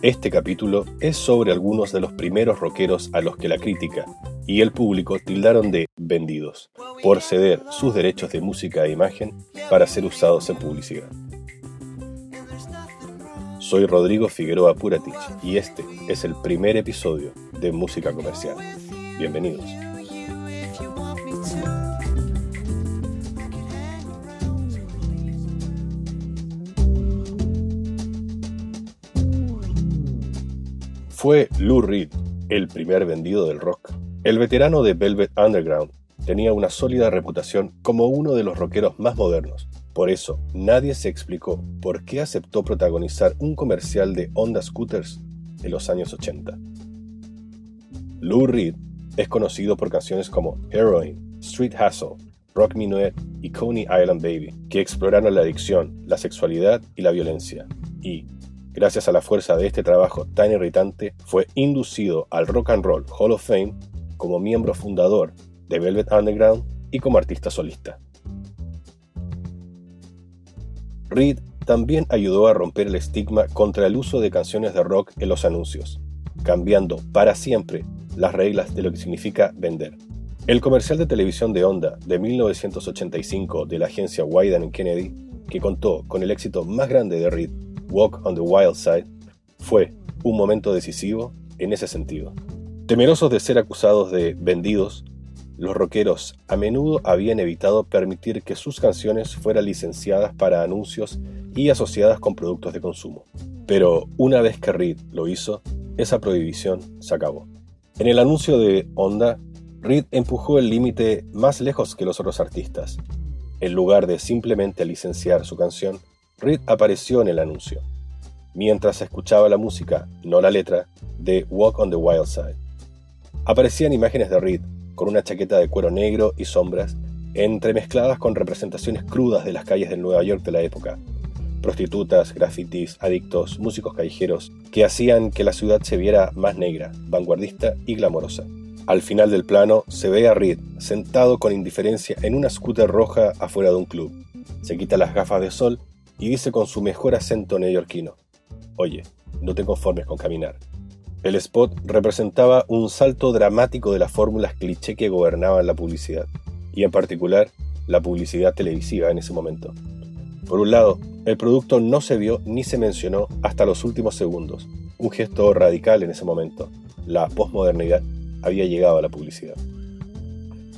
Este capítulo es sobre algunos de los primeros rockeros a los que la crítica y el público tildaron de vendidos por ceder sus derechos de música e imagen para ser usados en publicidad. Soy Rodrigo Figueroa Puratich y este es el primer episodio de Música Comercial. Bienvenidos. Fue Lou Reed el primer vendido del rock. El veterano de Velvet Underground tenía una sólida reputación como uno de los rockeros más modernos. Por eso, nadie se explicó por qué aceptó protagonizar un comercial de Honda Scooters en los años 80. Lou Reed es conocido por canciones como Heroin, Street Hustle, Rock Minuet y Coney Island Baby, que exploraron la adicción, la sexualidad y la violencia. Y, gracias a la fuerza de este trabajo tan irritante, fue inducido al Rock and Roll Hall of Fame como miembro fundador de Velvet Underground y como artista solista. Reed también ayudó a romper el estigma contra el uso de canciones de rock en los anuncios, cambiando para siempre las reglas de lo que significa vender. El comercial de televisión de Honda de 1985 de la agencia Wyden Kennedy, que contó con el éxito más grande de Reed, Walk on the Wild Side, fue un momento decisivo en ese sentido. Temerosos de ser acusados de vendidos, los rockeros a menudo habían evitado permitir que sus canciones fueran licenciadas para anuncios y asociadas con productos de consumo. Pero una vez que Reed lo hizo, esa prohibición se acabó. En el anuncio de Honda, Reed empujó el límite más lejos que los otros artistas. En lugar de simplemente licenciar su canción, Reed apareció en el anuncio, mientras escuchaba la música, no la letra, de Walk on the Wild Side. Aparecían imágenes de Reed con una chaqueta de cuero negro y sombras, entremezcladas con representaciones crudas de las calles de Nueva York de la época. Prostitutas, grafitis, adictos, músicos callejeros, que hacían que la ciudad se viera más negra, vanguardista y glamorosa. Al final del plano se ve a Reed sentado con indiferencia en una scooter roja afuera de un club. Se quita las gafas de sol y dice con su mejor acento neoyorquino, Oye, no te conformes con caminar. El spot representaba un salto dramático de las fórmulas cliché que gobernaban la publicidad, y en particular la publicidad televisiva en ese momento. Por un lado, el producto no se vio ni se mencionó hasta los últimos segundos, un gesto radical en ese momento. La posmodernidad había llegado a la publicidad.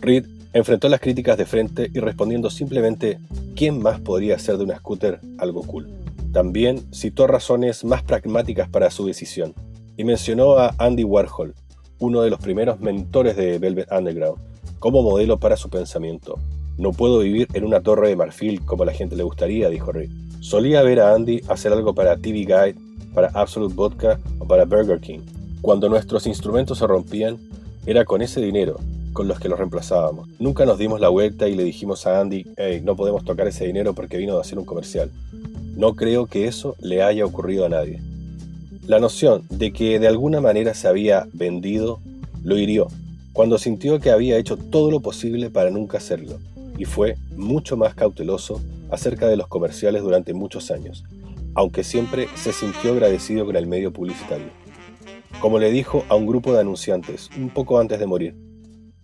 Reed enfrentó las críticas de frente y respondiendo simplemente ¿quién más podría hacer de una scooter algo cool? También citó razones más pragmáticas para su decisión, y mencionó a Andy Warhol, uno de los primeros mentores de Velvet Underground, como modelo para su pensamiento. No puedo vivir en una torre de marfil como a la gente le gustaría, dijo Reed. Solía ver a Andy hacer algo para TV Guide, para Absolute Vodka o para Burger King. Cuando nuestros instrumentos se rompían, era con ese dinero con los que los reemplazábamos. Nunca nos dimos la vuelta y le dijimos a Andy, hey, no podemos tocar ese dinero porque vino a hacer un comercial. No creo que eso le haya ocurrido a nadie. La noción de que de alguna manera se había vendido lo hirió cuando sintió que había hecho todo lo posible para nunca hacerlo y fue mucho más cauteloso acerca de los comerciales durante muchos años, aunque siempre se sintió agradecido con el medio publicitario. Como le dijo a un grupo de anunciantes un poco antes de morir,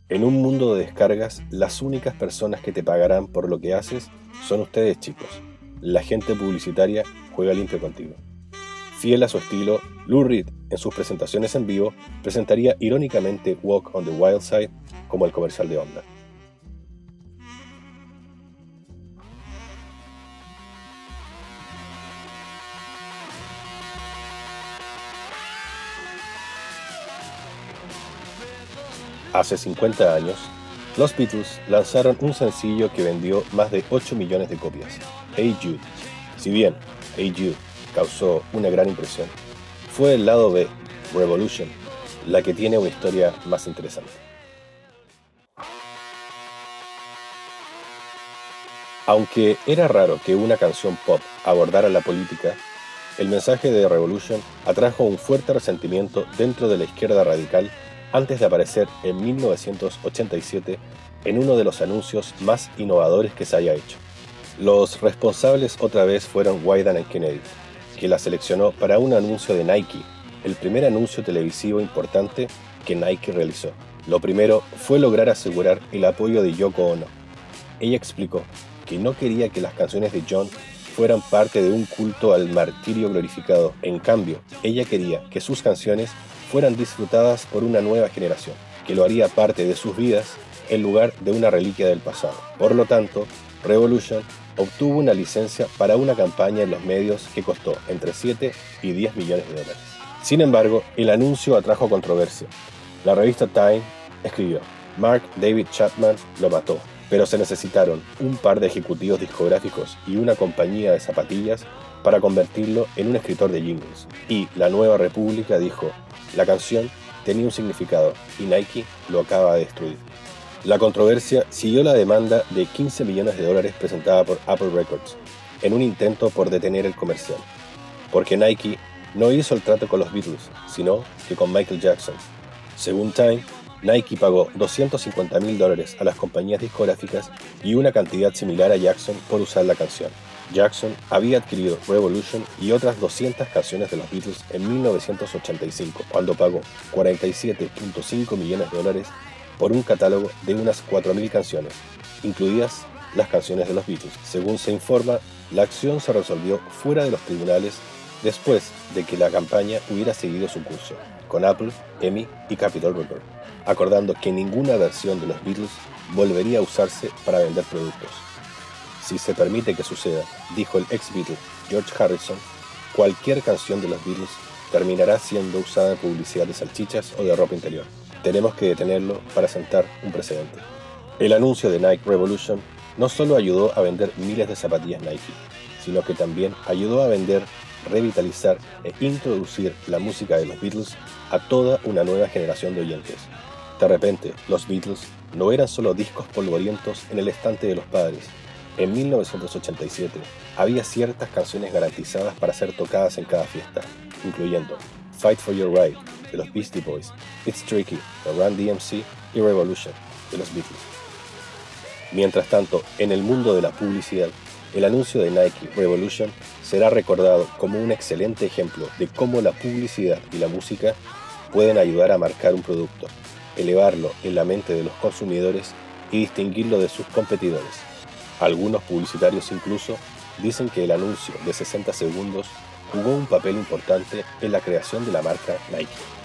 en un mundo de descargas, las únicas personas que te pagarán por lo que haces son ustedes chicos. La gente publicitaria juega limpio contigo. Fiel a su estilo, Lou Reed, en sus presentaciones en vivo, presentaría irónicamente Walk on the Wild Side como el comercial de Honda. Hace 50 años, los Beatles lanzaron un sencillo que vendió más de 8 millones de copias, Hey Jude. Si bien Hey Jude causó una gran impresión, fue el lado B, Revolution, la que tiene una historia más interesante. Aunque era raro que una canción pop abordara la política, el mensaje de Revolution atrajo un fuerte resentimiento dentro de la izquierda radical antes de aparecer en 1987 en uno de los anuncios más innovadores que se haya hecho. Los responsables otra vez fueron Wyden y Kennedy, que la seleccionó para un anuncio de Nike, el primer anuncio televisivo importante que Nike realizó. Lo primero fue lograr asegurar el apoyo de Yoko Ono. Ella explicó que no quería que las canciones de John fueran parte de un culto al martirio glorificado. En cambio, ella quería que sus canciones fueran disfrutadas por una nueva generación, que lo haría parte de sus vidas en lugar de una reliquia del pasado. Por lo tanto, Revolution obtuvo una licencia para una campaña en los medios que costó entre 7 y 10 millones de dólares. Sin embargo, el anuncio atrajo controversia. La revista Time escribió, Mark David Chapman lo mató, pero se necesitaron un par de ejecutivos discográficos y una compañía de zapatillas para convertirlo en un escritor de jingles. Y la Nueva República dijo, la canción tenía un significado y Nike lo acaba de destruir. La controversia siguió la demanda de 15 millones de dólares presentada por Apple Records en un intento por detener el comercial, porque Nike no hizo el trato con los Beatles, sino que con Michael Jackson. Según Time, Nike pagó 250 mil dólares a las compañías discográficas y una cantidad similar a Jackson por usar la canción. Jackson había adquirido Revolution y otras 200 canciones de los Beatles en 1985, cuando pagó 47.5 millones de dólares por un catálogo de unas 4.000 canciones, incluidas las canciones de los Beatles. Según se informa, la acción se resolvió fuera de los tribunales después de que la campaña hubiera seguido su curso, con Apple, EMI y Capitol Records, acordando que ninguna versión de los Beatles volvería a usarse para vender productos. Si se permite que suceda, dijo el ex Beatle George Harrison, cualquier canción de los Beatles terminará siendo usada en publicidad de salchichas o de ropa interior. Tenemos que detenerlo para sentar un precedente. El anuncio de Nike Revolution no solo ayudó a vender miles de zapatillas Nike, sino que también ayudó a vender, revitalizar e introducir la música de los Beatles a toda una nueva generación de oyentes. De repente, los Beatles no eran solo discos polvorientos en el estante de los padres. En 1987 había ciertas canciones garantizadas para ser tocadas en cada fiesta, incluyendo Fight for Your Right de los Beastie Boys, It's Tricky de Run DMC y Revolution de los Beatles. Mientras tanto, en el mundo de la publicidad, el anuncio de Nike Revolution será recordado como un excelente ejemplo de cómo la publicidad y la música pueden ayudar a marcar un producto, elevarlo en la mente de los consumidores y distinguirlo de sus competidores. Algunos publicitarios incluso dicen que el anuncio de 60 segundos jugó un papel importante en la creación de la marca Nike.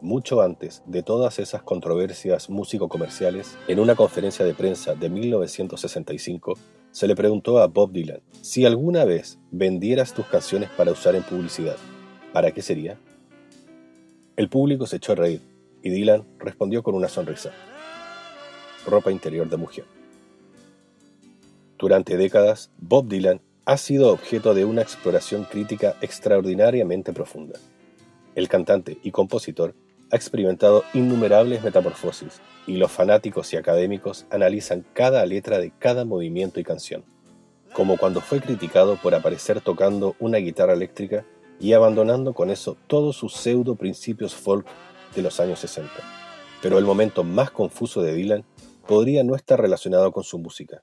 Mucho antes de todas esas controversias músico-comerciales, en una conferencia de prensa de 1965, se le preguntó a Bob Dylan, si alguna vez vendieras tus canciones para usar en publicidad, ¿para qué sería? El público se echó a reír y Dylan respondió con una sonrisa. Ropa interior de mujer. Durante décadas, Bob Dylan ha sido objeto de una exploración crítica extraordinariamente profunda. El cantante y compositor ha experimentado innumerables metamorfosis y los fanáticos y académicos analizan cada letra de cada movimiento y canción, como cuando fue criticado por aparecer tocando una guitarra eléctrica y abandonando con eso todos sus pseudo principios folk de los años 60. Pero el momento más confuso de Dylan podría no estar relacionado con su música.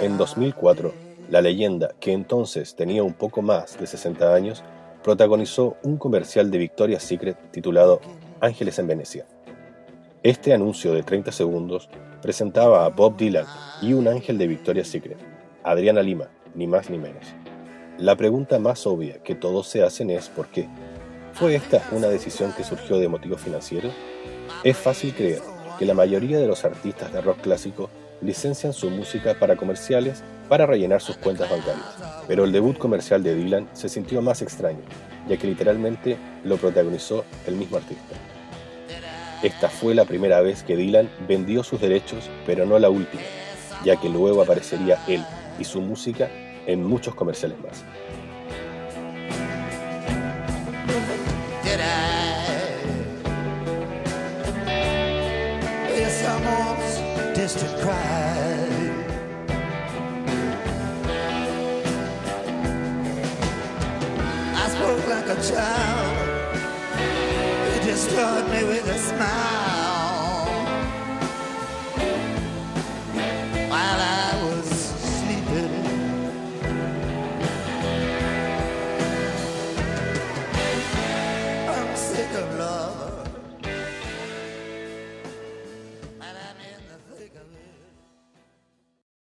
En 2004, la leyenda, que entonces tenía un poco más de 60 años, protagonizó un comercial de Victoria's Secret titulado Ángeles en Venecia. Este anuncio de 30 segundos presentaba a Bob Dylan y un ángel de Victoria's Secret, Adriana Lima, ni más ni menos. La pregunta más obvia que todos se hacen es ¿por qué? ¿Fue esta una decisión que surgió de motivos financieros? Es fácil creer que la mayoría de los artistas de rock clásico licencian su música para comerciales para rellenar sus cuentas bancarias. Pero el debut comercial de Dylan se sintió más extraño, ya que literalmente lo protagonizó el mismo artista. Esta fue la primera vez que Dylan vendió sus derechos, pero no la última, ya que luego aparecería él y su música en muchos comerciales más.